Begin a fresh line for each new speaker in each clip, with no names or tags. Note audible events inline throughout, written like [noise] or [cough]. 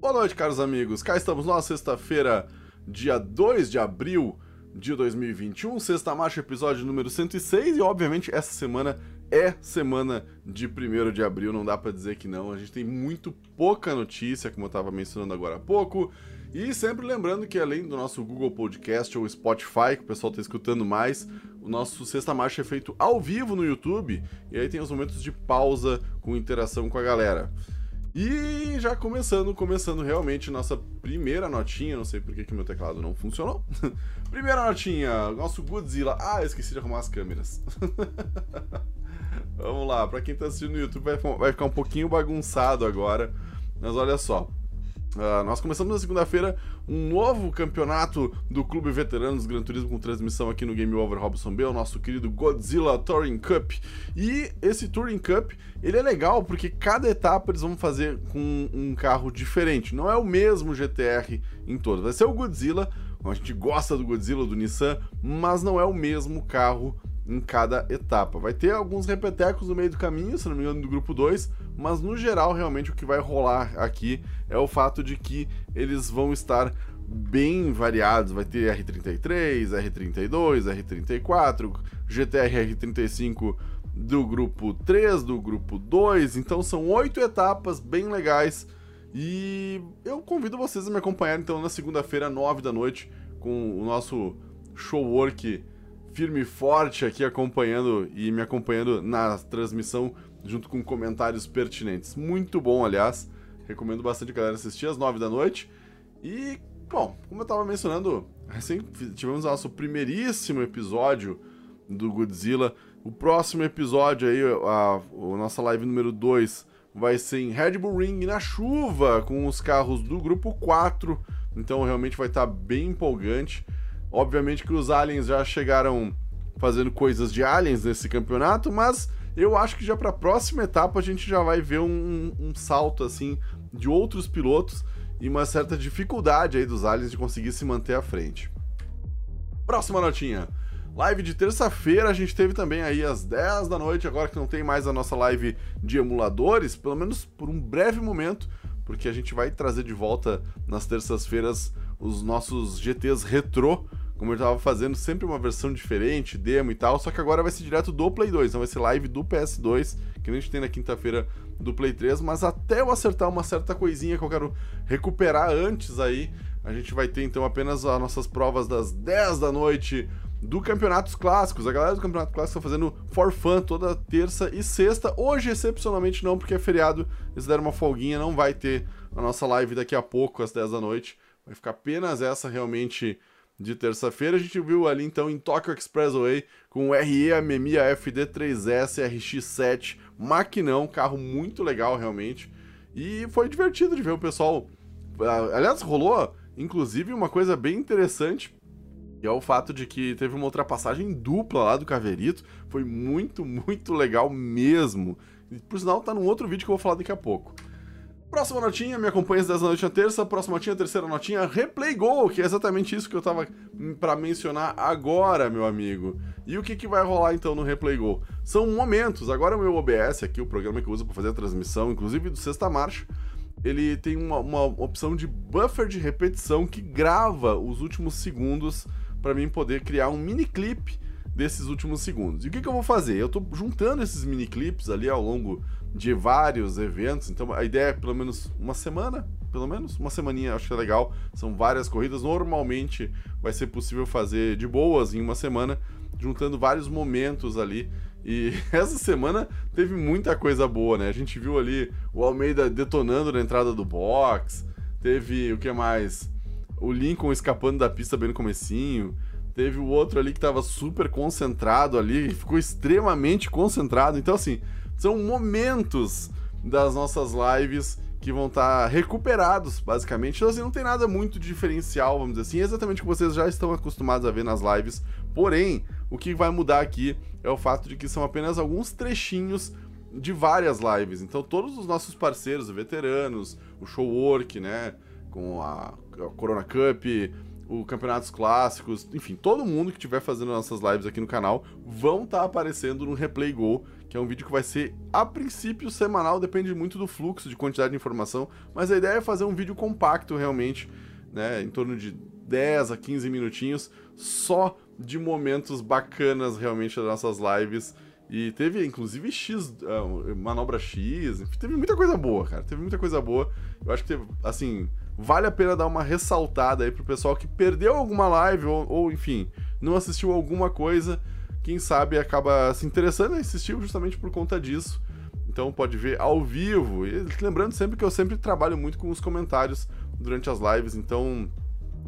Boa noite, caros amigos. Cá estamos nós, sexta-feira, dia 2 de abril de 2021, sexta marcha, episódio número 106, e obviamente essa semana é semana de 1 de abril, não dá para dizer que não. A gente tem muito pouca notícia, como eu estava mencionando agora há pouco. E sempre lembrando que além do nosso Google Podcast ou Spotify, que o pessoal está escutando mais, o nosso Sexta Marcha é feito ao vivo no YouTube, e aí tem os momentos de pausa com interação com a galera. E já começando, começando realmente nossa primeira notinha, não sei por que, que meu teclado não funcionou. [laughs] primeira notinha, nosso Godzilla. Ah, esqueci de arrumar as câmeras. [laughs] Vamos lá, pra quem tá assistindo no YouTube vai, vai ficar um pouquinho bagunçado agora, mas olha só. Uh, nós começamos na segunda-feira um novo campeonato do Clube Veteranos Gran Turismo com transmissão aqui no Game Over Robson B, o nosso querido Godzilla Touring Cup. E esse Touring Cup, ele é legal porque cada etapa eles vão fazer com um carro diferente. Não é o mesmo GTR em todos. Vai ser o Godzilla, a gente gosta do Godzilla, do Nissan, mas não é o mesmo carro em cada etapa. Vai ter alguns repetecos no meio do caminho, se não me engano, do grupo 2, mas no geral, realmente, o que vai rolar aqui é o fato de que eles vão estar bem variados. Vai ter R33, R32, R34, GTR R35 do grupo 3, do grupo 2. Então são oito etapas bem legais. E eu convido vocês a me acompanhar então na segunda-feira, 9 da noite, com o nosso show work firme e forte aqui acompanhando e me acompanhando na transmissão junto com comentários pertinentes. Muito bom, aliás. Recomendo bastante a galera assistir às 9 da noite. E, bom, como eu estava mencionando, recém tivemos nosso primeiríssimo episódio do Godzilla. O próximo episódio aí, a, a nossa live número 2, vai ser em Red Bull Ring na chuva, com os carros do grupo 4. Então realmente vai estar tá bem empolgante. Obviamente que os aliens já chegaram fazendo coisas de aliens nesse campeonato, mas eu acho que já para a próxima etapa a gente já vai ver um, um, salto assim de outros pilotos e uma certa dificuldade aí dos aliens de conseguir se manter à frente. Próxima notinha. Live de terça-feira a gente teve também aí às 10 da noite, agora que não tem mais a nossa live de emuladores, pelo menos por um breve momento, porque a gente vai trazer de volta nas terças-feiras os nossos GTs retrô como eu tava fazendo sempre uma versão diferente, demo e tal, só que agora vai ser direto do Play 2, então vai ser live do PS2, que a gente tem na quinta-feira do Play 3, mas até eu acertar uma certa coisinha que eu quero recuperar antes aí, a gente vai ter então apenas as nossas provas das 10 da noite do Campeonatos Clássicos. A galera do Campeonato Clássico está fazendo for fun toda terça e sexta. Hoje, excepcionalmente, não, porque é feriado. Eles deram uma folguinha, não vai ter a nossa live daqui a pouco, às 10 da noite. Vai ficar apenas essa realmente de terça-feira. A gente viu ali então em Tokyo Expressway com o RE Amemiya FD3S RX7, maquinão, carro muito legal realmente. E foi divertido de ver o pessoal. Ah, aliás, rolou inclusive uma coisa bem interessante, que é o fato de que teve uma ultrapassagem dupla lá do Caverito. Foi muito, muito legal mesmo. E, por sinal, tá num outro vídeo que eu vou falar daqui a pouco. Próxima notinha, me acompanha às 10 da noite na terça. Próxima notinha, terceira notinha, Replay Go, que é exatamente isso que eu tava para mencionar agora, meu amigo. E o que, que vai rolar então no Replay Go? São momentos. Agora o meu OBS aqui, o programa que eu uso para fazer a transmissão, inclusive do Sexta Marcha, ele tem uma, uma opção de buffer de repetição que grava os últimos segundos para mim poder criar um mini clipe desses últimos segundos. E o que, que eu vou fazer? Eu tô juntando esses mini clips ali ao longo de vários eventos. Então a ideia é pelo menos uma semana, pelo menos uma semaninha, acho que é legal. São várias corridas. Normalmente vai ser possível fazer de boas em uma semana, juntando vários momentos ali. E [laughs] essa semana teve muita coisa boa, né? A gente viu ali o Almeida detonando na entrada do box. Teve o que mais? O Lincoln escapando da pista bem no comecinho. Teve o outro ali que estava super concentrado ali, ficou extremamente concentrado. Então assim, são momentos das nossas lives que vão estar tá recuperados, basicamente. Então, assim, não tem nada muito diferencial, vamos dizer assim, é exatamente o que vocês já estão acostumados a ver nas lives. Porém, o que vai mudar aqui é o fato de que são apenas alguns trechinhos de várias lives. Então, todos os nossos parceiros, veteranos, o Showwork, né, com a, a Corona Cup, o Campeonatos Clássicos, enfim, todo mundo que estiver fazendo nossas lives aqui no canal vão estar tá aparecendo no Replay Go, que é um vídeo que vai ser, a princípio, semanal, depende muito do fluxo de quantidade de informação, mas a ideia é fazer um vídeo compacto realmente, né, em torno de 10 a 15 minutinhos, só de momentos bacanas realmente das nossas lives. E teve, inclusive, X, uh, manobra X, teve muita coisa boa, cara. Teve muita coisa boa. Eu acho que teve, assim, vale a pena dar uma ressaltada aí pro pessoal que perdeu alguma live ou, ou enfim, não assistiu alguma coisa. Quem sabe acaba se interessando em assistir justamente por conta disso. Então pode ver ao vivo. E lembrando sempre que eu sempre trabalho muito com os comentários durante as lives. Então,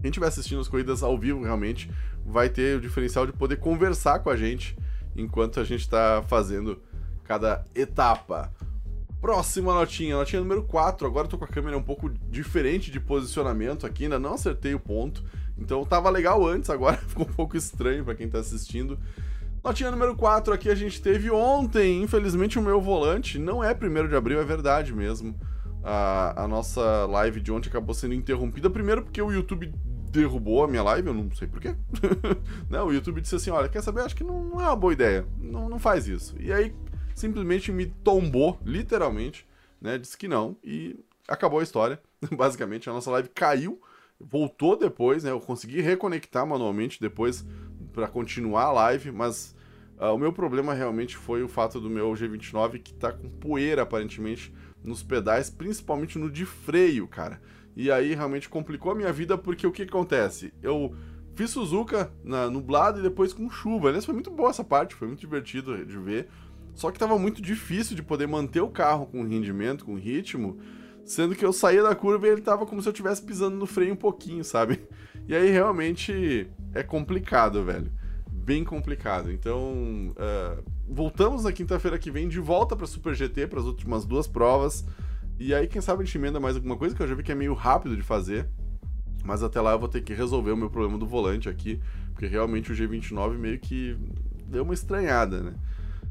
quem estiver assistindo as corridas ao vivo realmente vai ter o diferencial de poder conversar com a gente enquanto a gente está fazendo cada etapa. Próxima notinha, notinha número 4. Agora eu tô com a câmera um pouco diferente de posicionamento aqui, ainda não acertei o ponto. Então tava legal antes, agora [laughs] ficou um pouco estranho para quem tá assistindo. Notinha número 4 aqui a gente teve ontem, infelizmente o meu volante, não é 1 de abril, é verdade mesmo. A, a nossa live de ontem acabou sendo interrompida, primeiro porque o YouTube derrubou a minha live, eu não sei porquê. [laughs] não, o YouTube disse assim: olha, quer saber? Acho que não, não é uma boa ideia. Não, não faz isso. E aí simplesmente me tombou, literalmente, né? Disse que não. E acabou a história. [laughs] Basicamente, a nossa live caiu, voltou depois, né? Eu consegui reconectar manualmente depois para continuar a live, mas uh, o meu problema realmente foi o fato do meu G29 que tá com poeira aparentemente nos pedais, principalmente no de freio, cara. E aí realmente complicou a minha vida porque o que acontece? Eu fiz Suzuka na nublado e depois com chuva. Aliás, foi muito boa essa parte, foi muito divertido de ver. Só que tava muito difícil de poder manter o carro com rendimento, com ritmo, sendo que eu saía da curva e ele tava como se eu estivesse pisando no freio um pouquinho, sabe? E aí realmente é complicado, velho. Bem complicado. Então, uh, voltamos na quinta-feira que vem de volta para Super GT, para as últimas duas provas. E aí, quem sabe a gente emenda mais alguma coisa, que eu já vi que é meio rápido de fazer. Mas até lá eu vou ter que resolver o meu problema do volante aqui, porque realmente o G29 meio que deu uma estranhada, né?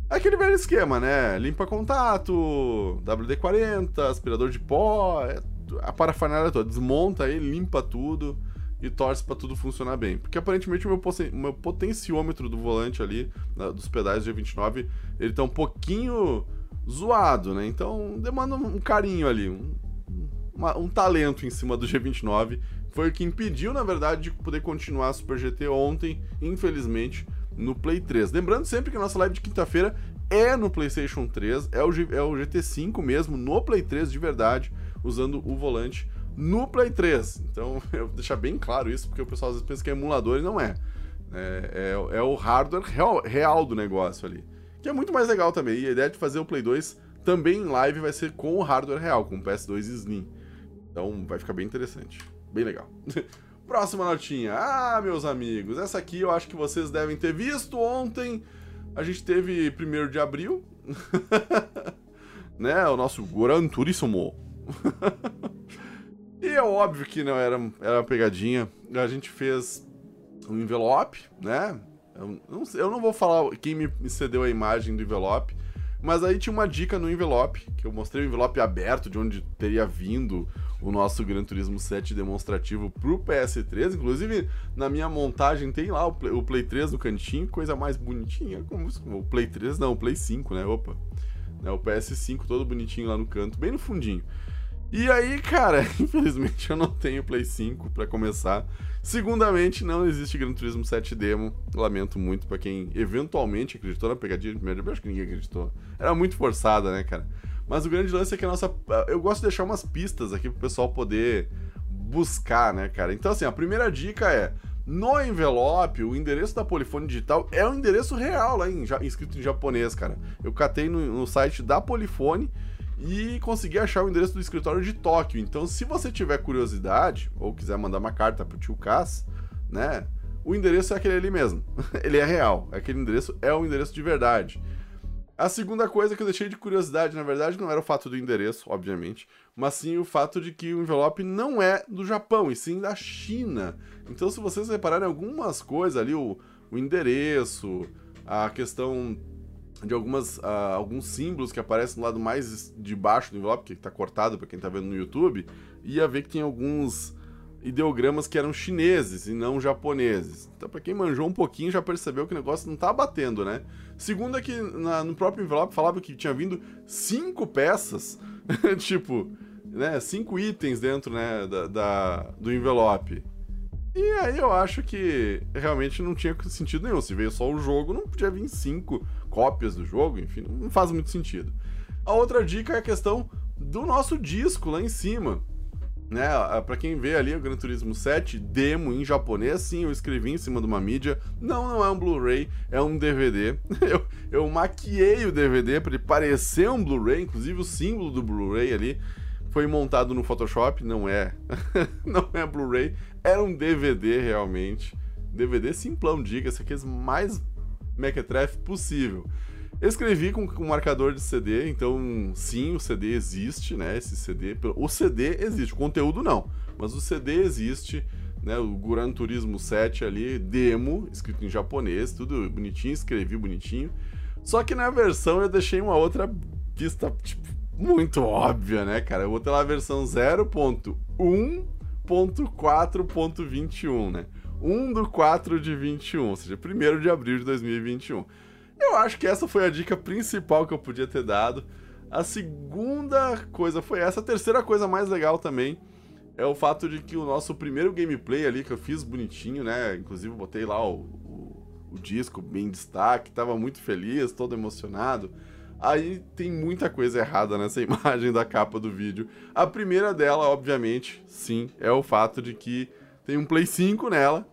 É aquele velho esquema, né? Limpa contato, WD-40, aspirador de pó, é a parafernália toda. Desmonta aí, limpa tudo e torce para tudo funcionar bem. Porque aparentemente o meu, meu potenciômetro do volante ali, dos pedais G29, ele tá um pouquinho zoado, né? Então demanda um carinho ali, um, uma, um talento em cima do G29. Foi o que impediu, na verdade, de poder continuar a Super GT ontem, infelizmente, no Play 3. Lembrando sempre que a nossa live de quinta-feira é no PlayStation 3, é o, G, é o GT5 mesmo, no Play 3 de verdade, usando o volante no Play 3. Então, [laughs] eu vou deixar bem claro isso, porque o pessoal às vezes pensa que é emulador e não é. É, é, é o hardware real, real do negócio ali que é muito mais legal também. E a ideia de fazer o Play 2 também em live vai ser com o hardware real, com o PS2 Slim. Então vai ficar bem interessante. Bem legal. [laughs] Próxima notinha. Ah, meus amigos, essa aqui eu acho que vocês devem ter visto ontem. A gente teve 1 de abril. [laughs] né? O nosso Gran Turismo. E é óbvio que não era, era uma pegadinha. A gente fez um envelope, né? Eu não, eu não vou falar quem me cedeu a imagem do envelope, mas aí tinha uma dica no envelope, que eu mostrei o envelope aberto de onde teria vindo o nosso Gran Turismo 7 demonstrativo pro PS3. Inclusive, na minha montagem tem lá o Play, o Play 3 no cantinho, coisa mais bonitinha. Como o Play 3, não, o Play 5, né? Opa. É, o PS5 todo bonitinho lá no canto, bem no fundinho. E aí, cara, [laughs] infelizmente eu não tenho Play 5 para começar. Segundamente, não existe Gran Turismo 7 Demo. Lamento muito para quem eventualmente acreditou na pegadinha de primeiro. Eu acho que ninguém acreditou. Era muito forçada, né, cara? Mas o grande lance é que a nossa. Eu gosto de deixar umas pistas aqui pro pessoal poder buscar, né, cara? Então, assim, a primeira dica é. No envelope, o endereço da Polifone Digital é o endereço real lá em, escrito em japonês, cara. Eu catei no, no site da Polifone e consegui achar o endereço do escritório de Tóquio. Então, se você tiver curiosidade ou quiser mandar uma carta pro tio Cass, né? O endereço é aquele ali mesmo. [laughs] Ele é real. Aquele endereço é o endereço de verdade. A segunda coisa que eu deixei de curiosidade, na verdade, não era o fato do endereço, obviamente, mas sim o fato de que o envelope não é do Japão, e sim da China. Então, se vocês repararem algumas coisas ali, o, o endereço, a questão de algumas, uh, alguns símbolos que aparecem no lado mais de baixo do envelope, que está cortado para quem está vendo no YouTube, ia ver que tem alguns ideogramas que eram chineses e não japoneses. Então, para quem manjou um pouquinho, já percebeu que o negócio não tá batendo, né? Segundo é que na, no próprio envelope falava que tinha vindo cinco peças, [laughs] tipo, né, cinco itens dentro, né, da, da, do envelope. E aí eu acho que realmente não tinha sentido nenhum. Se veio só o jogo, não podia vir cinco cópias do jogo, enfim, não faz muito sentido. A outra dica é a questão do nosso disco lá em cima né? Para quem vê ali o Gran Turismo 7 demo em japonês, sim, eu escrevi em cima de uma mídia. Não, não é um Blu-ray, é um DVD. [laughs] eu, eu maquiei o DVD para ele parecer um Blu-ray, inclusive o símbolo do Blu-ray ali foi montado no Photoshop, não é. [laughs] não é Blu-ray, era um DVD realmente. DVD simplão, diga-se, aqueles mais mequetrefe possível. Escrevi com, com marcador de CD, então sim, o CD existe, né? Esse CD. O CD existe, o conteúdo não, mas o CD existe, né? O Gran Turismo 7 ali, demo, escrito em japonês, tudo bonitinho, escrevi bonitinho. Só que na versão eu deixei uma outra pista, tipo, muito óbvia, né, cara? Eu botei lá a versão 0.1.4.21, né? 1 do 4 de 21, ou seja, 1 de abril de 2021. Eu acho que essa foi a dica principal que eu podia ter dado. A segunda coisa foi essa. A terceira coisa mais legal também é o fato de que o nosso primeiro gameplay ali, que eu fiz bonitinho, né? Inclusive botei lá o, o, o disco bem em destaque, tava muito feliz, todo emocionado. Aí tem muita coisa errada nessa [laughs] imagem da capa do vídeo. A primeira dela, obviamente, sim, é o fato de que tem um Play 5 nela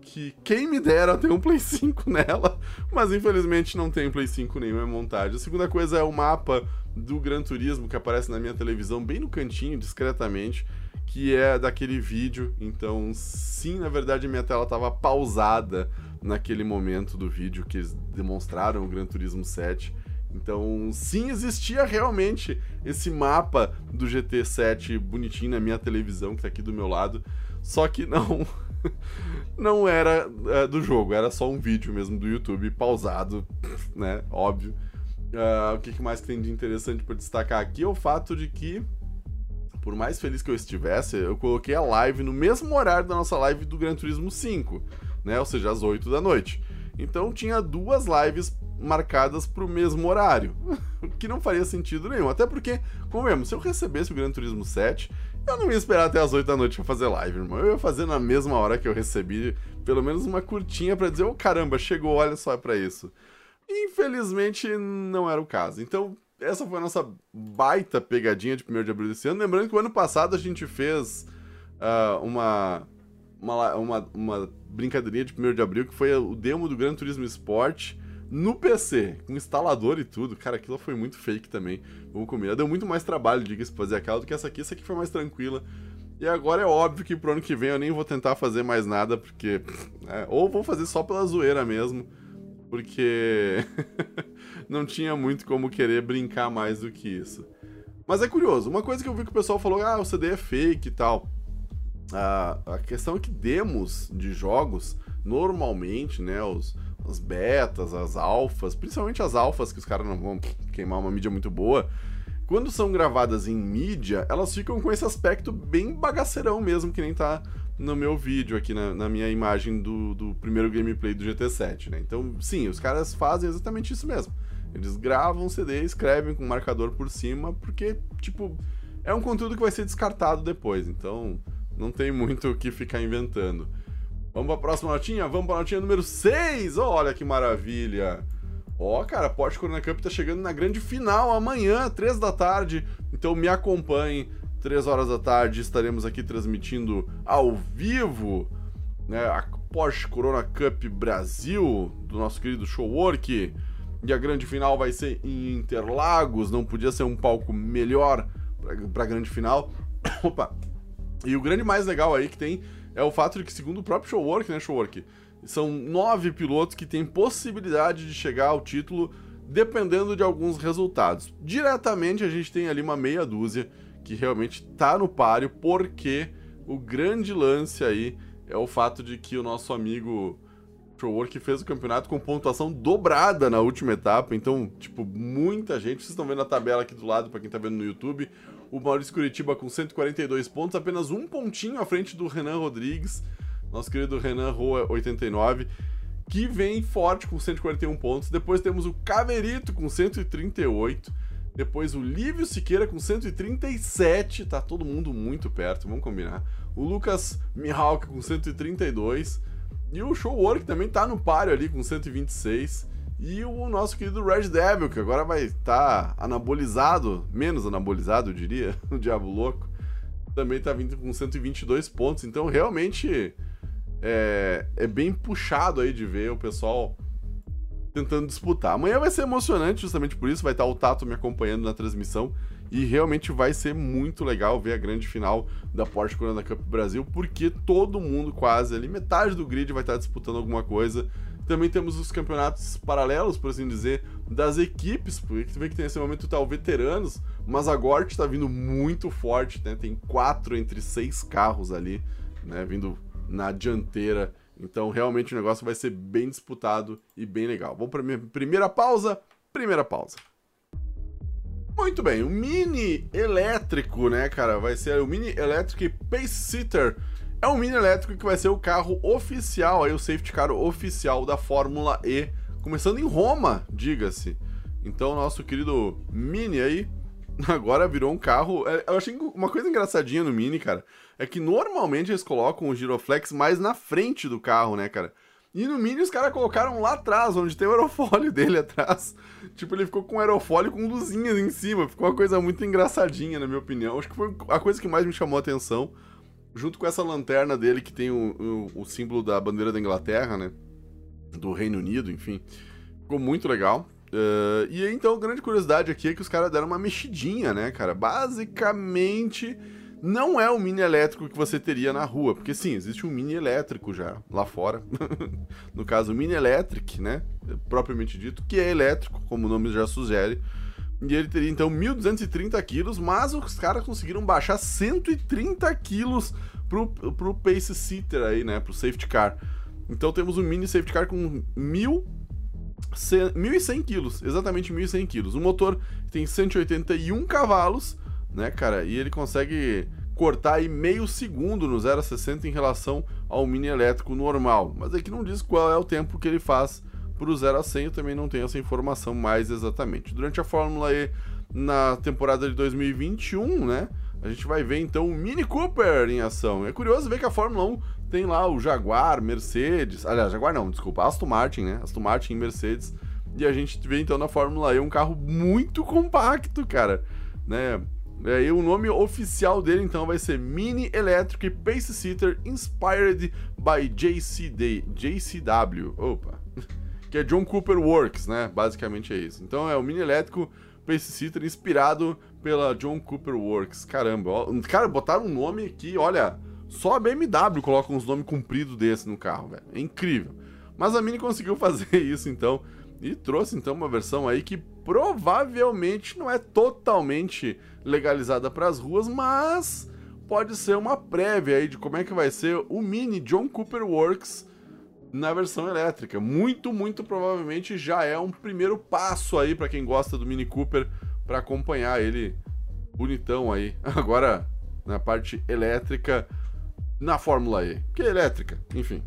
que quem me dera ter um Play 5 [laughs] nela, mas infelizmente não tem Play 5 nenhuma montagem. A segunda coisa é o mapa do Gran Turismo que aparece na minha televisão bem no cantinho, discretamente, que é daquele vídeo. Então, sim, na verdade minha tela estava pausada naquele momento do vídeo que eles demonstraram o Gran Turismo 7. Então, sim, existia realmente esse mapa do GT7 bonitinho na minha televisão que tá aqui do meu lado, só que não [laughs] não era é, do jogo, era só um vídeo mesmo do YouTube pausado, [laughs] né? Óbvio. Uh, o que mais tem de interessante para destacar aqui é o fato de que, por mais feliz que eu estivesse, eu coloquei a live no mesmo horário da nossa live do Gran Turismo 5, né? Ou seja, às 8 da noite. Então tinha duas lives marcadas para o mesmo horário, [laughs] que não faria sentido nenhum. Até porque, como mesmo, se eu recebesse o Gran Turismo 7, eu não ia esperar até as 8 da noite pra fazer live, irmão. Eu ia fazer na mesma hora que eu recebi, pelo menos uma curtinha para dizer, ô oh, caramba, chegou, olha só para isso. Infelizmente, não era o caso. Então, essa foi a nossa baita pegadinha de 1 de abril desse ano. Lembrando que o ano passado a gente fez uh, uma, uma, uma, uma brincadeirinha de 1 de abril, que foi o demo do Gran Turismo Sport no PC, com instalador e tudo. Cara, aquilo foi muito fake também. Vamos combinar. Deu muito mais trabalho, diga-se, fazer aquela do que essa aqui. Essa aqui foi mais tranquila. E agora é óbvio que pro ano que vem eu nem vou tentar fazer mais nada, porque. É, ou vou fazer só pela zoeira mesmo, porque. [laughs] não tinha muito como querer brincar mais do que isso. Mas é curioso, uma coisa que eu vi que o pessoal falou, ah, o CD é fake e tal. Ah, a questão é que demos de jogos, normalmente, né, os, as betas, as alfas, principalmente as alfas, que os caras não vão queimar uma mídia muito boa, quando são gravadas em mídia, elas ficam com esse aspecto bem bagaceirão mesmo, que nem tá no meu vídeo aqui, na, na minha imagem do, do, primeiro gameplay do GT7, né? Então, sim, os caras fazem exatamente isso mesmo. Eles gravam um CD, escrevem com marcador por cima, porque, tipo, é um conteúdo que vai ser descartado depois, então não tem muito o que ficar inventando. Vamos para a próxima notinha? Vamos para a notinha número 6. Olha que maravilha. Ó, oh, cara, Porsche Corona Cup tá chegando na grande final amanhã, 3 da tarde. Então me acompanhe. 3 horas da tarde estaremos aqui transmitindo ao vivo né, a Porsche Corona Cup Brasil do nosso querido Showwork. E a grande final vai ser em Interlagos, não podia ser um palco melhor para a grande final. [coughs] Opa! E o grande mais legal aí que tem é o fato de que, segundo o próprio Showwork, né, Showwork, são nove pilotos que têm possibilidade de chegar ao título dependendo de alguns resultados. Diretamente a gente tem ali uma meia dúzia que realmente tá no páreo, porque o grande lance aí é o fato de que o nosso amigo Showwork fez o campeonato com pontuação dobrada na última etapa, então, tipo, muita gente, vocês estão vendo a tabela aqui do lado para quem tá vendo no YouTube, o Maurício Curitiba com 142 pontos, apenas um pontinho à frente do Renan Rodrigues, nosso querido Renan Roa 89, que vem forte com 141 pontos. Depois temos o Caverito com 138. Depois o Lívio Siqueira com 137, tá todo mundo muito perto, vamos combinar. O Lucas Mihawk com 132. E o Show Work também tá no páreo ali com 126. E o nosso querido Red Devil, que agora vai estar tá anabolizado, menos anabolizado, eu diria, [laughs] o Diabo Louco, também tá vindo com 122 pontos. Então, realmente, é, é bem puxado aí de ver o pessoal tentando disputar. Amanhã vai ser emocionante, justamente por isso, vai estar o Tato me acompanhando na transmissão. E realmente vai ser muito legal ver a grande final da Porsche Corona Cup Brasil, porque todo mundo quase ali, metade do grid vai estar disputando alguma coisa. Também temos os campeonatos paralelos, por assim dizer, das equipes, porque tu vê que tem esse momento tá veteranos, mas a Gort está vindo muito forte, né? Tem quatro entre seis carros ali, né? Vindo na dianteira. Então, realmente o negócio vai ser bem disputado e bem legal. Vamos para minha primeira pausa. Primeira pausa. Muito bem, o Mini elétrico, né, cara? Vai ser o Mini Electric Pace Sitter é um mini elétrico que vai ser o carro oficial, aí o safety car oficial da Fórmula E, começando em Roma, diga-se. Então, nosso querido Mini aí [laughs] agora virou um carro. É, eu achei uma coisa engraçadinha no Mini, cara, é que normalmente eles colocam o Giroflex mais na frente do carro, né, cara? E no Mini os caras colocaram lá atrás, onde tem o aerofólio [laughs] dele atrás. Tipo, ele ficou com um aerofólio com luzinhas em cima. Ficou uma coisa muito engraçadinha, na minha opinião. Acho que foi a coisa que mais me chamou a atenção junto com essa lanterna dele que tem o, o, o, símbolo da bandeira da Inglaterra, né? Do Reino Unido, enfim. Ficou muito legal. Uh, e então, a grande curiosidade aqui é que os caras deram uma mexidinha, né, cara? Basicamente, não é o mini elétrico que você teria na rua, porque sim, existe um mini elétrico já lá fora. [laughs] no caso, o mini electric, né? Propriamente dito, que é elétrico, como o nome já sugere. E ele teria então 1.230 quilos, mas os caras conseguiram baixar 130 quilos pro, pro Pace Sitter aí, né? Pro safety car. Então temos um mini safety car com 1.100 quilos, exatamente 1.100 quilos. O motor tem 181 cavalos, né, cara? E ele consegue cortar aí meio segundo no 0 a 60 em relação ao mini elétrico normal. Mas aqui não diz qual é o tempo que ele faz para o 0 a 100 eu também não tenho essa informação mais exatamente. Durante a Fórmula E na temporada de 2021, né? A gente vai ver então o Mini Cooper em ação. É curioso ver que a Fórmula 1 tem lá o Jaguar, Mercedes, aliás, Jaguar não, desculpa, Aston Martin, né? Aston Martin e Mercedes. E a gente vê então na Fórmula E um carro muito compacto, cara, né? E o nome oficial dele então vai ser Mini Electric Pace Seater Inspired by JCD, JCW. Opa [laughs] que é John Cooper Works, né? Basicamente é isso. Então é o mini elétrico Pace Sitter inspirado pela John Cooper Works. Caramba, ó, cara, botaram um nome aqui, olha, só a BMW coloca uns nomes compridos desse no carro, velho. É incrível. Mas a Mini conseguiu [laughs] fazer isso então e trouxe então uma versão aí que provavelmente não é totalmente legalizada para as ruas, mas pode ser uma prévia aí de como é que vai ser o Mini John Cooper Works na versão elétrica. Muito, muito provavelmente já é um primeiro passo aí para quem gosta do Mini Cooper para acompanhar ele bonitão aí. [laughs] Agora na parte elétrica na Fórmula E, que é elétrica, enfim.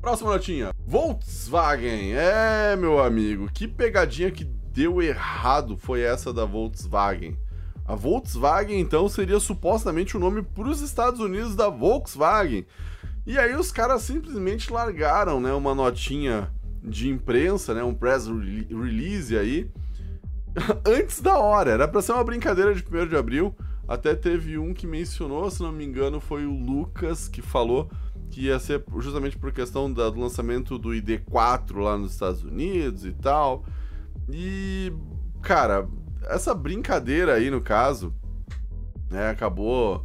Próxima notinha. Volkswagen. É, meu amigo, que pegadinha que deu errado foi essa da Volkswagen. A Volkswagen então seria supostamente o nome para os Estados Unidos da Volkswagen. E aí os caras simplesmente largaram, né, uma notinha de imprensa, né, um press release aí, [laughs] antes da hora. Era para ser uma brincadeira de 1 de abril. Até teve um que mencionou, se não me engano, foi o Lucas que falou que ia ser justamente por questão da, do lançamento do ID4 lá nos Estados Unidos e tal. E, cara, essa brincadeira aí, no caso, né, acabou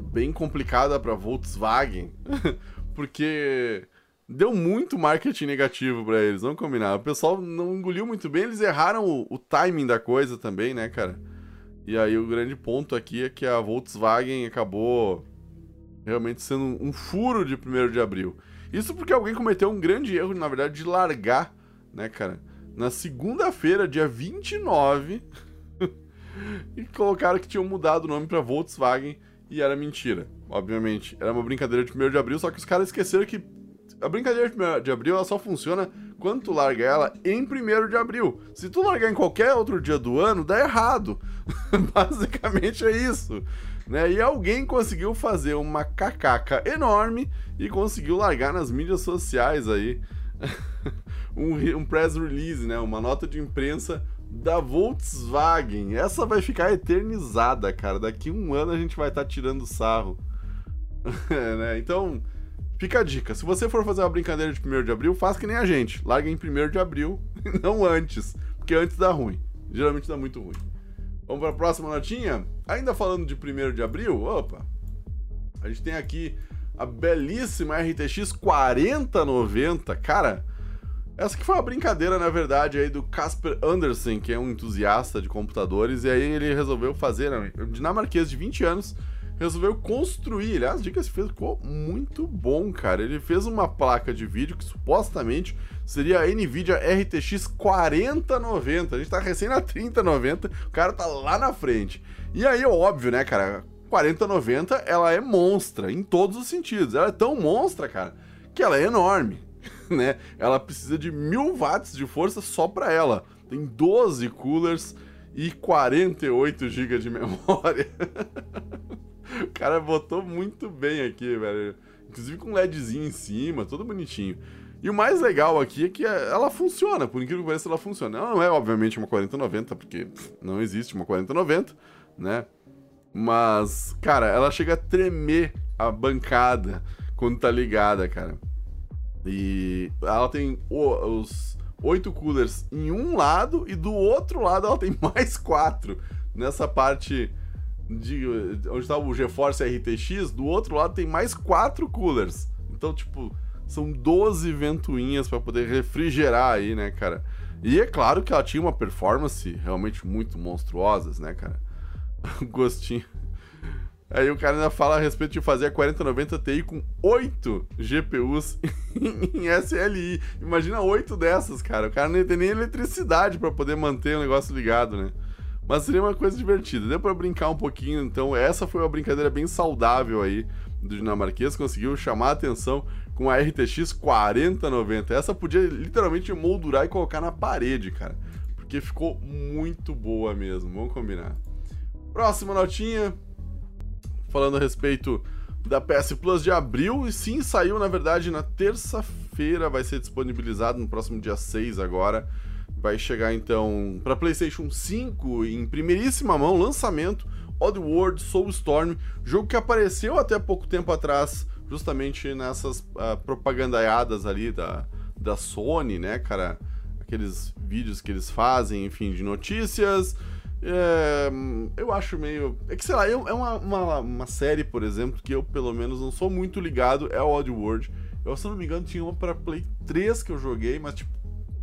bem complicada para Volkswagen, [laughs] porque deu muito marketing negativo para eles, não combinar. O pessoal não engoliu muito bem, eles erraram o, o, timing da coisa também, né, cara? E aí o grande ponto aqui é que a Volkswagen acabou realmente sendo um, um furo de 1 de abril. Isso porque alguém cometeu um grande erro, na verdade, de largar, né, cara? Na segunda-feira, dia 29, [laughs] e colocaram que tinham mudado o nome para Volkswagen e era mentira, obviamente. Era uma brincadeira de 1 de abril, só que os caras esqueceram que a brincadeira de 1 de abril ela só funciona quando tu larga ela em 1 de abril. Se tu largar em qualquer outro dia do ano, dá errado. [laughs] Basicamente é isso. Né? E alguém conseguiu fazer uma cacaca enorme e conseguiu largar nas mídias sociais aí [laughs] um, um press release, né? Uma nota de imprensa da Volkswagen. Essa vai ficar eternizada, cara. Daqui um ano a gente vai estar tá tirando sarro. [laughs] é, né? Então, fica a dica. Se você for fazer uma brincadeira de 1 de abril, faça que nem a gente. Larga em 1 de abril [laughs] não antes. Porque antes dá ruim. Geralmente dá muito ruim. Vamos para a próxima notinha? Ainda falando de 1 de abril, opa. A gente tem aqui a belíssima RTX 4090. Cara, essa que foi uma brincadeira, na verdade, aí do Casper Andersen, que é um entusiasta de computadores, e aí ele resolveu fazer, né, dinamarquês de 20 anos, resolveu construir. Aliás, diga se fez, ficou muito bom, cara. Ele fez uma placa de vídeo que supostamente seria a Nvidia RTX 4090. A gente tá recém na 3090, o cara tá lá na frente. E aí, óbvio, né, cara? 4090, ela é monstra em todos os sentidos. Ela é tão monstra, cara, que ela é enorme. [laughs] né? Ela precisa de mil watts de força só para ela. Tem 12 coolers e 48 GB de [laughs] memória. o cara botou muito bem aqui, velho. Inclusive com LEDzinho em cima, todo bonitinho. E o mais legal aqui é que ela funciona, por incrível que pareça, ela funciona. Ela não é, obviamente, uma 4090, porque não existe uma 4090, né? Mas, cara, ela chega a tremer a bancada quando tá ligada, cara. E ela tem os oito coolers em um lado e do outro lado ela tem [laughs] mais quatro. Nessa parte de onde está o GeForce RTX, do outro lado tem mais quatro coolers. Então, tipo, são 12 ventoinhas para poder refrigerar aí, né, cara? E é claro que ela tinha uma performance realmente muito monstruosas, né, cara? [laughs] Gostinho. Aí o cara ainda fala a respeito de fazer a 4090 Ti com 8 GPUs [laughs] em SLI. Imagina 8 dessas, cara. O cara não tem nem eletricidade para poder manter o negócio ligado, né? Mas seria uma coisa divertida. Deu para brincar um pouquinho, então essa foi uma brincadeira bem saudável aí do dinamarquês. Conseguiu chamar a atenção com a RTX 4090. Essa podia literalmente moldurar e colocar na parede, cara. Porque ficou muito boa mesmo. Vamos combinar. Próxima notinha falando a respeito da PS Plus de abril. E sim, saiu na verdade na terça-feira, vai ser disponibilizado no próximo dia 6 agora. Vai chegar então para PlayStation 5 em primeiríssima mão, lançamento Oddworld Soulstorm, jogo que apareceu até pouco tempo atrás, justamente nessas uh, propagandaiadas ali da, da Sony, né, cara? Aqueles vídeos que eles fazem, enfim, de notícias. É, eu acho meio. É que sei lá, eu, é uma, uma, uma, série, por exemplo, que eu pelo menos não sou muito ligado, é o Oddworld. Eu, se não me engano, tinha uma pra Play 3 que eu joguei, mas tipo,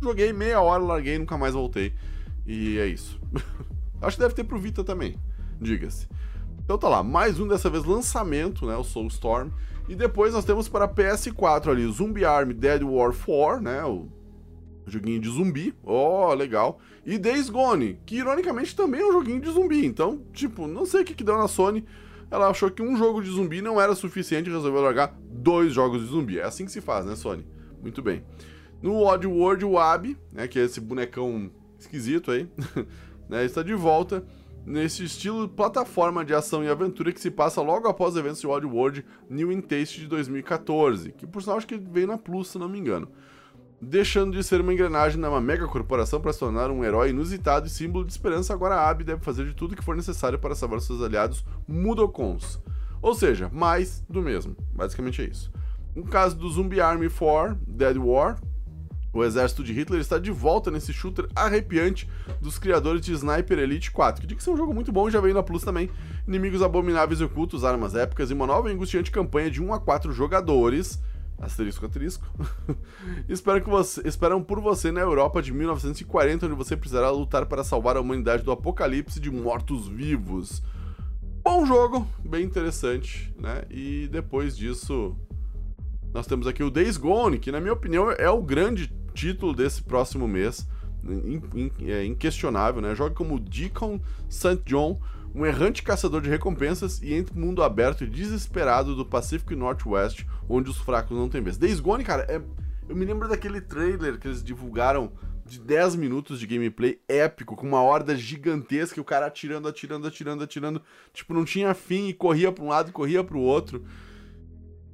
joguei meia hora, larguei e nunca mais voltei. E é isso. [laughs] acho que deve ter pro Vita também, diga-se. Então tá lá, mais um dessa vez lançamento, né? O Soulstorm. E depois nós temos para PS4 ali, Zombie Army Dead War 4, né? O joguinho de zumbi, ó, oh, legal. E Days Gone, que ironicamente também é um joguinho de zumbi. Então, tipo, não sei o que, que deu na Sony. Ela achou que um jogo de zumbi não era suficiente e resolveu largar dois jogos de zumbi. É assim que se faz, né, Sony? Muito bem. No Odd World, o Ab, né, que é esse bonecão esquisito aí, [laughs] né, está de volta nesse estilo plataforma de ação e aventura que se passa logo após os eventos de Odd World New in Taste de 2014, que por sinal acho que veio na Plus, se não me engano deixando de ser uma engrenagem numa mega corporação para se tornar um herói inusitado e símbolo de esperança, agora a Abby deve fazer de tudo que for necessário para salvar seus aliados Mudokons. Ou seja, mais do mesmo. Basicamente é isso. No caso do Zombie Army 4 Dead War, o exército de Hitler está de volta nesse shooter arrepiante dos criadores de Sniper Elite 4, que diz que é um jogo muito bom e já veio na Plus também. Inimigos abomináveis e ocultos, armas épicas e uma nova e angustiante campanha de 1 a 4 jogadores Asterisco, asterisco. [laughs] Espero que você, esperam por você na Europa de 1940, onde você precisará lutar para salvar a humanidade do apocalipse de mortos-vivos. Bom jogo, bem interessante, né? E depois disso, nós temos aqui o Days Gone, que na minha opinião é o grande título desse próximo mês. in, in, é, inquestionável, né? Joga como Deacon St. John, um errante caçador de recompensas e entre o mundo aberto e desesperado do Pacífico e Northwest, onde os fracos não têm vez. Days Gone, cara, é... eu me lembro daquele trailer que eles divulgaram de 10 minutos de gameplay épico, com uma horda gigantesca e o cara atirando, atirando, atirando, atirando. Tipo, não tinha fim e corria pra um lado e corria pro outro.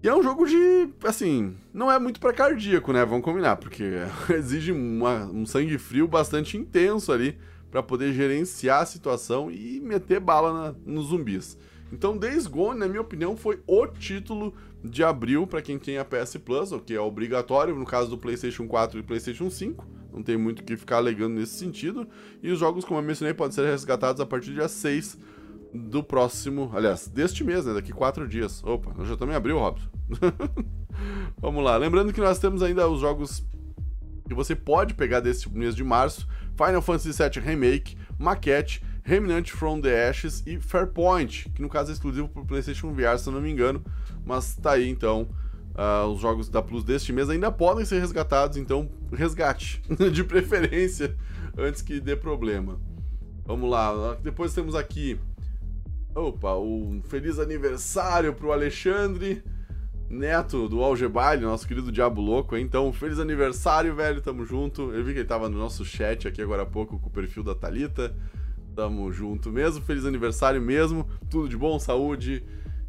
E é um jogo de. Assim, não é muito para cardíaco, né? Vamos combinar, porque [laughs] exige uma, um sangue frio bastante intenso ali para poder gerenciar a situação e meter bala na, nos zumbis. Então, Days Gone, na minha opinião, foi o título de abril para quem tem a PS Plus, o que é obrigatório no caso do PlayStation 4 e PlayStation 5. Não tem muito o que ficar alegando nesse sentido. E os jogos, como eu mencionei, podem ser resgatados a partir do dia 6 do próximo. Aliás, deste mês, né? Daqui quatro dias. Opa, nós já também abriu, Robson. [laughs] Vamos lá. Lembrando que nós temos ainda os jogos que você pode pegar desse mês de março: Final Fantasy VII Remake, Maquette, Remnant from the Ashes e Fairpoint, que no caso é exclusivo para o PlayStation VR, se eu não me engano. Mas tá aí então. Uh, os jogos da Plus deste mês ainda podem ser resgatados, então resgate, [laughs] de preferência, antes que dê problema. Vamos lá, depois temos aqui. Opa, um feliz aniversário pro Alexandre, neto do Algebaile, nosso querido Diabo Louco. Então, feliz aniversário, velho, tamo junto. Eu vi que ele tava no nosso chat aqui agora há pouco com o perfil da Talita. Tamo junto mesmo, feliz aniversário mesmo. Tudo de bom, saúde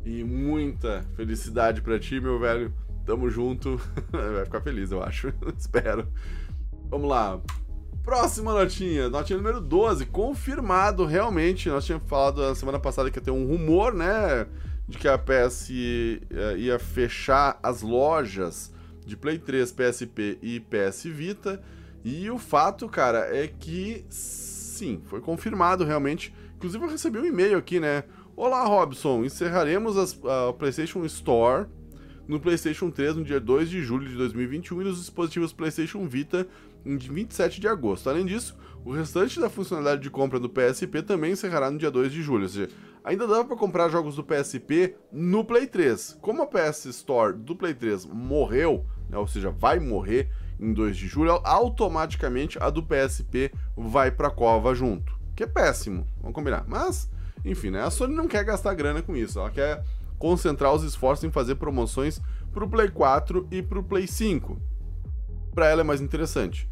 e muita felicidade para ti, meu velho. Tamo junto. [laughs] Vai ficar feliz, eu acho. [laughs] Espero. Vamos lá. Próxima notinha, notinha número 12, confirmado realmente. Nós tínhamos falado na semana passada que ia ter um rumor, né? De que a PS eh, ia fechar as lojas de Play 3, PSP e PS Vita. E o fato, cara, é que sim, foi confirmado realmente. Inclusive eu recebi um e-mail aqui, né? Olá, Robson. Encerraremos a PlayStation Store no PlayStation 3 no dia 2 de julho de 2021 e nos dispositivos PlayStation Vita em 27 de agosto. Além disso, o restante da funcionalidade de compra do PSP também encerrará no dia 2 de julho. Ou seja, ainda dava para comprar jogos do PSP no Play 3. Como a PS Store do Play 3 morreu, né, ou seja, vai morrer em 2 de julho, automaticamente a do PSP vai para a cova junto. Que é péssimo, vamos combinar. Mas enfim, né? A Sony não quer gastar grana com isso, ela quer concentrar os esforços em fazer promoções pro Play 4 e pro Play 5. Para ela é mais interessante.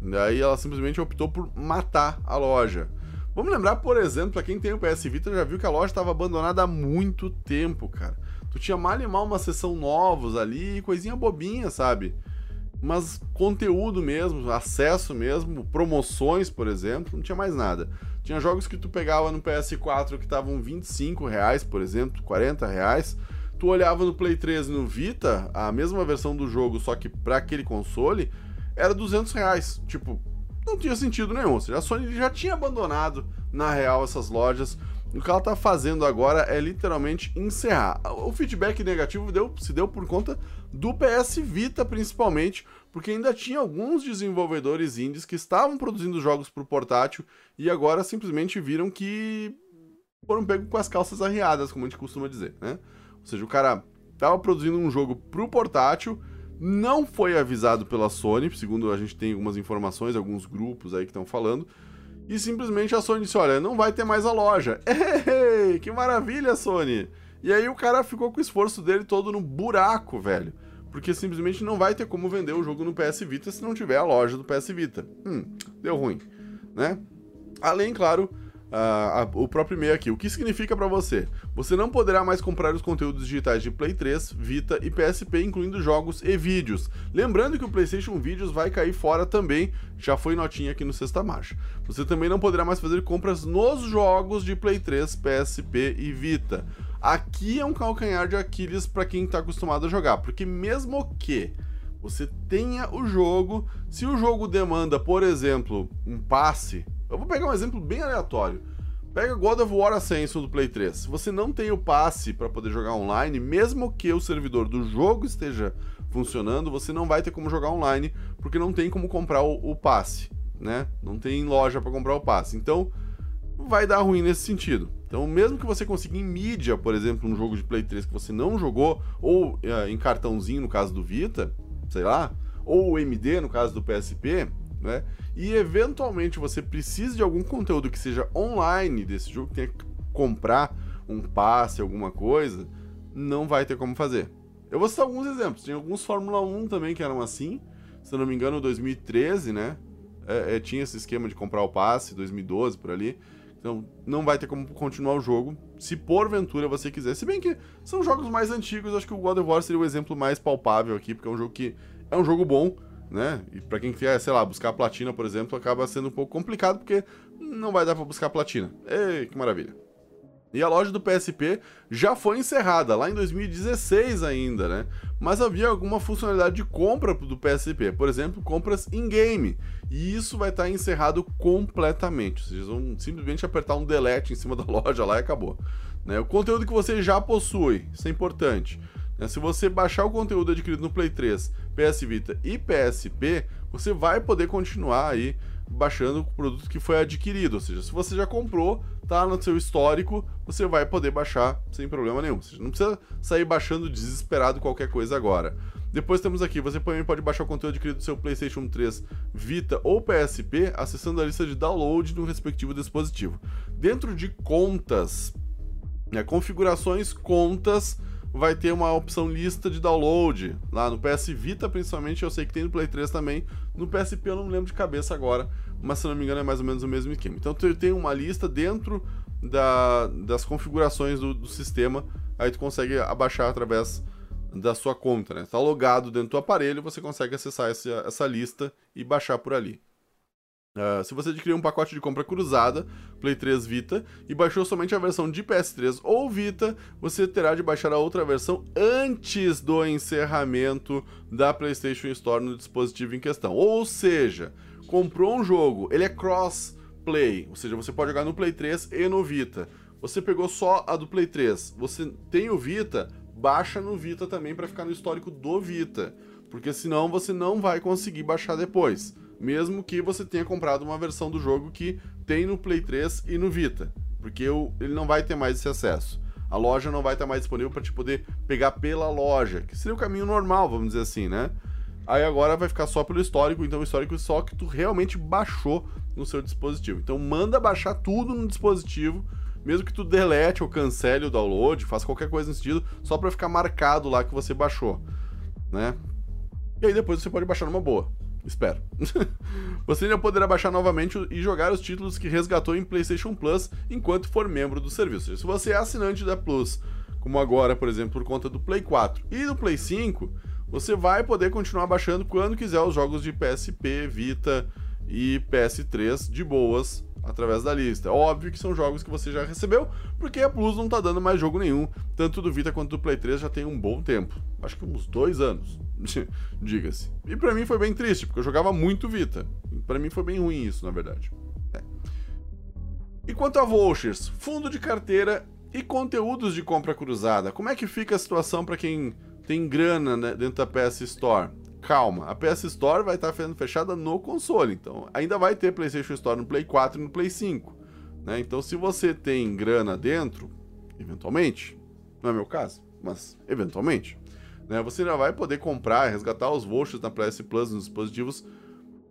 Daí ela simplesmente optou por matar a loja. Vamos lembrar, por exemplo, para quem tem o PS Vita já viu que a loja estava abandonada há muito tempo, cara. Tu tinha mal e mal uma sessão novos ali, coisinha bobinha, sabe? Mas conteúdo mesmo, acesso mesmo, promoções, por exemplo, não tinha mais nada. Tinha jogos que tu pegava no PS4 que estavam 25 reais, por exemplo, 40 reais. Tu olhava no Play 3 e no Vita, a mesma versão do jogo, só que para aquele console, era 200 reais. Tipo, não tinha sentido nenhum. Ou seja, a Sony já tinha abandonado, na real, essas lojas. O que ela tá fazendo agora é literalmente encerrar. O feedback negativo deu, se deu por conta do PS Vita, principalmente, porque ainda tinha alguns desenvolvedores indies que estavam produzindo jogos para o portátil e agora simplesmente viram que foram pegos com as calças arriadas, como a gente costuma dizer, né? Ou seja, o cara estava produzindo um jogo para o portátil, não foi avisado pela Sony, segundo a gente tem algumas informações, alguns grupos aí que estão falando, e simplesmente a Sony disse: Olha, não vai ter mais a loja. [laughs] Ei, que maravilha, Sony! E aí o cara ficou com o esforço dele todo no buraco, velho porque simplesmente não vai ter como vender o jogo no PS Vita se não tiver a loja do PS Vita. Hum, deu ruim, né? Além, claro, uh, o próprio e-mail aqui. O que significa para você? Você não poderá mais comprar os conteúdos digitais de Play 3, Vita e PSP, incluindo jogos e vídeos. Lembrando que o PlayStation Videos vai cair fora também, já foi notinha aqui no Sexta Marcha. Você também não poderá mais fazer compras nos jogos de Play 3, PSP e Vita. Aqui é um calcanhar de Aquiles para quem está acostumado a jogar, porque mesmo que você tenha o jogo, se o jogo demanda, por exemplo, um passe, eu vou pegar um exemplo bem aleatório. Pega God of War Ascension do Play 3. Se você não tem o passe para poder jogar online, mesmo que o servidor do jogo esteja funcionando, você não vai ter como jogar online, porque não tem como comprar o, o passe, né? Não tem loja para comprar o passe. Então, vai dar ruim nesse sentido. Então, mesmo que você consiga em mídia, por exemplo, um jogo de Play 3 que você não jogou, ou é, em cartãozinho no caso do Vita, sei lá, ou MD no caso do PSP, né? E eventualmente você precisa de algum conteúdo que seja online desse jogo, tenha que comprar um passe, alguma coisa, não vai ter como fazer. Eu vou citar alguns exemplos. Tem alguns Fórmula 1 também que eram assim. Se eu não me engano, 2013, né? É, é, tinha esse esquema de comprar o passe, 2012 por ali. Então não vai ter como continuar o jogo, se porventura você quiser. Se bem que são jogos mais antigos, acho que o God of War seria o exemplo mais palpável aqui, porque é um jogo que é um jogo bom, né? E para quem quer, sei lá, buscar platina, por exemplo, acaba sendo um pouco complicado, porque não vai dar para buscar platina. Ei, que maravilha. E a loja do PSP já foi encerrada, lá em 2016 ainda, né? Mas havia alguma funcionalidade de compra do PSP, por exemplo, compras in-game. E isso vai estar encerrado completamente. Vocês vão simplesmente apertar um delete em cima da [laughs] loja lá e acabou. Né? O conteúdo que você já possui, isso é importante. Né? Se você baixar o conteúdo adquirido no Play 3, PS Vita e PSP, você vai poder continuar aí baixando o produto que foi adquirido. Ou seja, se você já comprou, tá no seu histórico, você vai poder baixar sem problema nenhum. Ou seja, não precisa sair baixando desesperado qualquer coisa agora. Depois temos aqui, você também pode baixar o conteúdo adquirido do seu PlayStation 3 Vita ou PSP acessando a lista de download no respectivo dispositivo. Dentro de contas, né, configurações, contas, vai ter uma opção lista de download. Lá no PS Vita, principalmente, eu sei que tem no Play 3 também. No PSP eu não lembro de cabeça agora, mas se não me engano é mais ou menos o mesmo esquema. Então tu tem uma lista dentro da, das configurações do, do, sistema, aí tu consegue abaixar através da sua conta, né? Tá logado dentro do aparelho, você consegue acessar essa, essa lista e baixar por ali. Uh, se você adquiriu um pacote de compra cruzada, Play 3 Vita, e baixou somente a versão de PS3 ou Vita, você terá de baixar a outra versão antes do encerramento da PlayStation Store no dispositivo em questão. Ou seja, comprou um jogo, ele é cross-play, ou seja, você pode jogar no Play 3 e no Vita. Você pegou só a do Play 3, você tem o Vita, baixa no Vita também para ficar no histórico do Vita, porque senão você não vai conseguir baixar depois mesmo que você tenha comprado uma versão do jogo que tem no Play 3 e no Vita, porque ele não vai ter mais esse acesso. A loja não vai estar mais disponível para te poder pegar pela loja, que seria o caminho normal, vamos dizer assim, né? Aí agora vai ficar só pelo histórico, então o histórico só que tu realmente baixou no seu dispositivo. Então manda baixar tudo no dispositivo, mesmo que tu delete ou cancele o download, faça qualquer coisa nesse sentido, só para ficar marcado lá que você baixou, né? E aí depois você pode baixar numa boa. Espero. [laughs] Você ainda poderá baixar novamente e jogar os títulos que resgatou em PlayStation Plus enquanto for membro do serviço. Se você é assinante da Plus, como agora, por exemplo, por conta do Play 4 e do Play 5, você vai poder continuar baixando quando quiser os jogos de PSP, Vita e PS3 de boas através da lista. Óbvio que são jogos que você já recebeu, porque a Plus não tá dando mais jogo nenhum, tanto do Vita quanto do Play 3 já tem um bom tempo. Acho que uns dois anos, [laughs] diga-se. E para mim foi bem triste, porque eu jogava muito Vita. Para mim foi bem ruim isso, na verdade. É. E quanto a vouchers, fundo de carteira e conteúdos de compra cruzada, como é que fica a situação para quem tem grana né, dentro da PS Store? calma, a PS Store vai estar sendo fechada no console, então ainda vai ter PlayStation Store no Play 4 e no Play 5. Né? Então, se você tem grana dentro, eventualmente, não é meu caso, mas eventualmente, né, você ainda vai poder comprar, resgatar os vouchers da PS Plus nos dispositivos.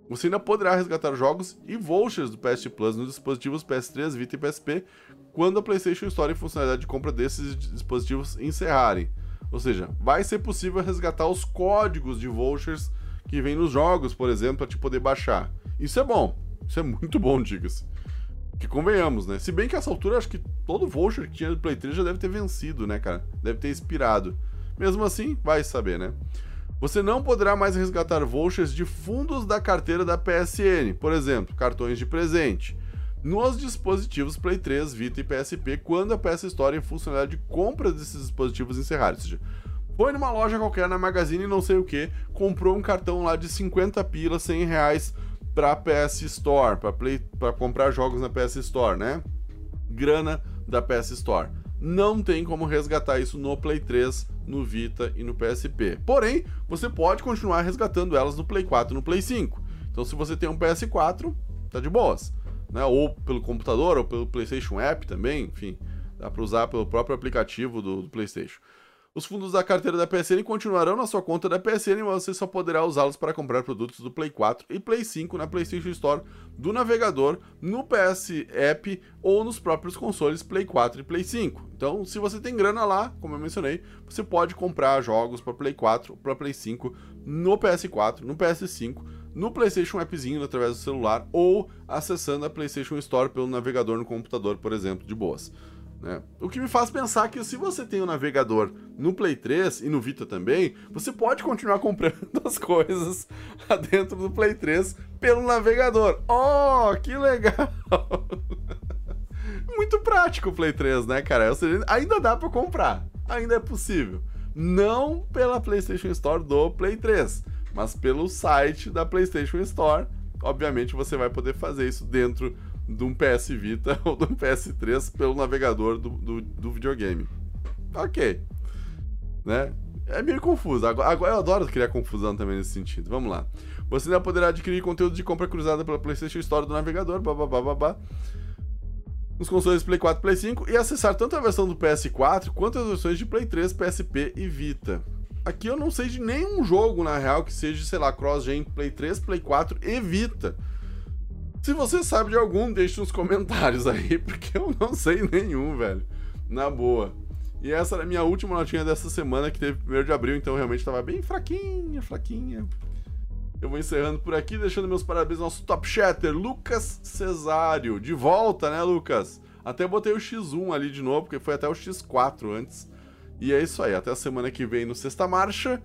Você ainda poderá resgatar jogos e vouchers do PS Plus nos dispositivos PS3, Vita e PSP quando a PlayStation Store e funcionalidade de compra desses dispositivos encerrarem. Ou seja, vai ser possível resgatar os códigos de vouchers que vem nos jogos, por exemplo, para te poder baixar. Isso é bom. Isso é muito bom, diga-se. Que convenhamos, né? Se bem que essa altura, acho que todo voucher que tinha do Play 3 já deve ter vencido, né, cara? Deve ter expirado. Mesmo assim, vai saber, né? Você não poderá mais resgatar vouchers de fundos da carteira da PSN, por exemplo, cartões de presente nos dispositivos Play 3, Vita e PSP quando a PS Store em funcionalidade de compra desses dispositivos encerrar. Ou seja, foi numa loja qualquer na Magazine não sei o que, comprou um cartão lá de 50 pilas, 100 reais pra PS Store, pra comprar jogos na PS Store, né? Grana da PS Store. Não tem como resgatar isso no Play 3, no Vita e no PSP. Porém, você pode continuar resgatando elas no Play 4 e no Play 5. Então, se você tem um PS4, tá de boas né? Ou pelo computador, ou pelo PlayStation App também, enfim, dá para usar pelo próprio aplicativo do, do, PlayStation. Os fundos da carteira da PSN continuarão na sua conta da PSN, mas você só poderá usá-los para comprar produtos do Play 4 e Play 5 na PlayStation Store do navegador, no PS App ou nos próprios consoles Play 4 e Play 5. Então, se você tem grana lá, como eu mencionei, você pode comprar jogos para Play 4, para Play 5, no PS4, no PS5, no PlayStation Appzinho através do celular ou acessando a PlayStation Store pelo navegador no computador, por exemplo, de boas. Né? O que me faz pensar que se você tem o um navegador no Play 3 e no Vita também, você pode continuar comprando [laughs] as coisas dentro do Play 3 pelo navegador. Oh, que legal! [laughs] Muito prático o Play 3, né, cara? Seja, ainda dá para comprar, ainda é possível. Não pela PlayStation Store do Play 3, mas pelo site da PlayStation Store. Obviamente você vai poder fazer isso dentro de um PS Vita [laughs] ou de um PS3 pelo navegador do, do, do videogame. Ok. Né? É meio confuso. Agora, agora, eu adoro criar confusão também nesse sentido. Vamos lá. Você ainda poderá adquirir conteúdo de compra cruzada pela PlayStation Store do navegador, babá, babá, nos consoles Play 4 e Play 5 e acessar tanto a versão do PS4 quanto as versões de Play 3, PSP e Vita. Aqui eu não sei de nenhum jogo, na real, que seja, sei lá, cross-gen Play 3, Play 4 e Vita. Se você sabe de algum, deixe nos comentários aí, [laughs] porque eu não sei nenhum, velho. Na boa. E essa era a minha última notinha dessa semana, que teve 1 de abril, então realmente estava bem fraquinha, fraquinha. Eu vou encerrando por aqui, deixando meus parabéns ao nosso top chatter, Lucas Cesário. De volta, né, Lucas? Até botei o X1 ali de novo, porque foi até o X4 antes. E é isso aí, até a semana que vem no Sexta Marcha.